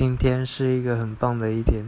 今天是一个很棒的一天。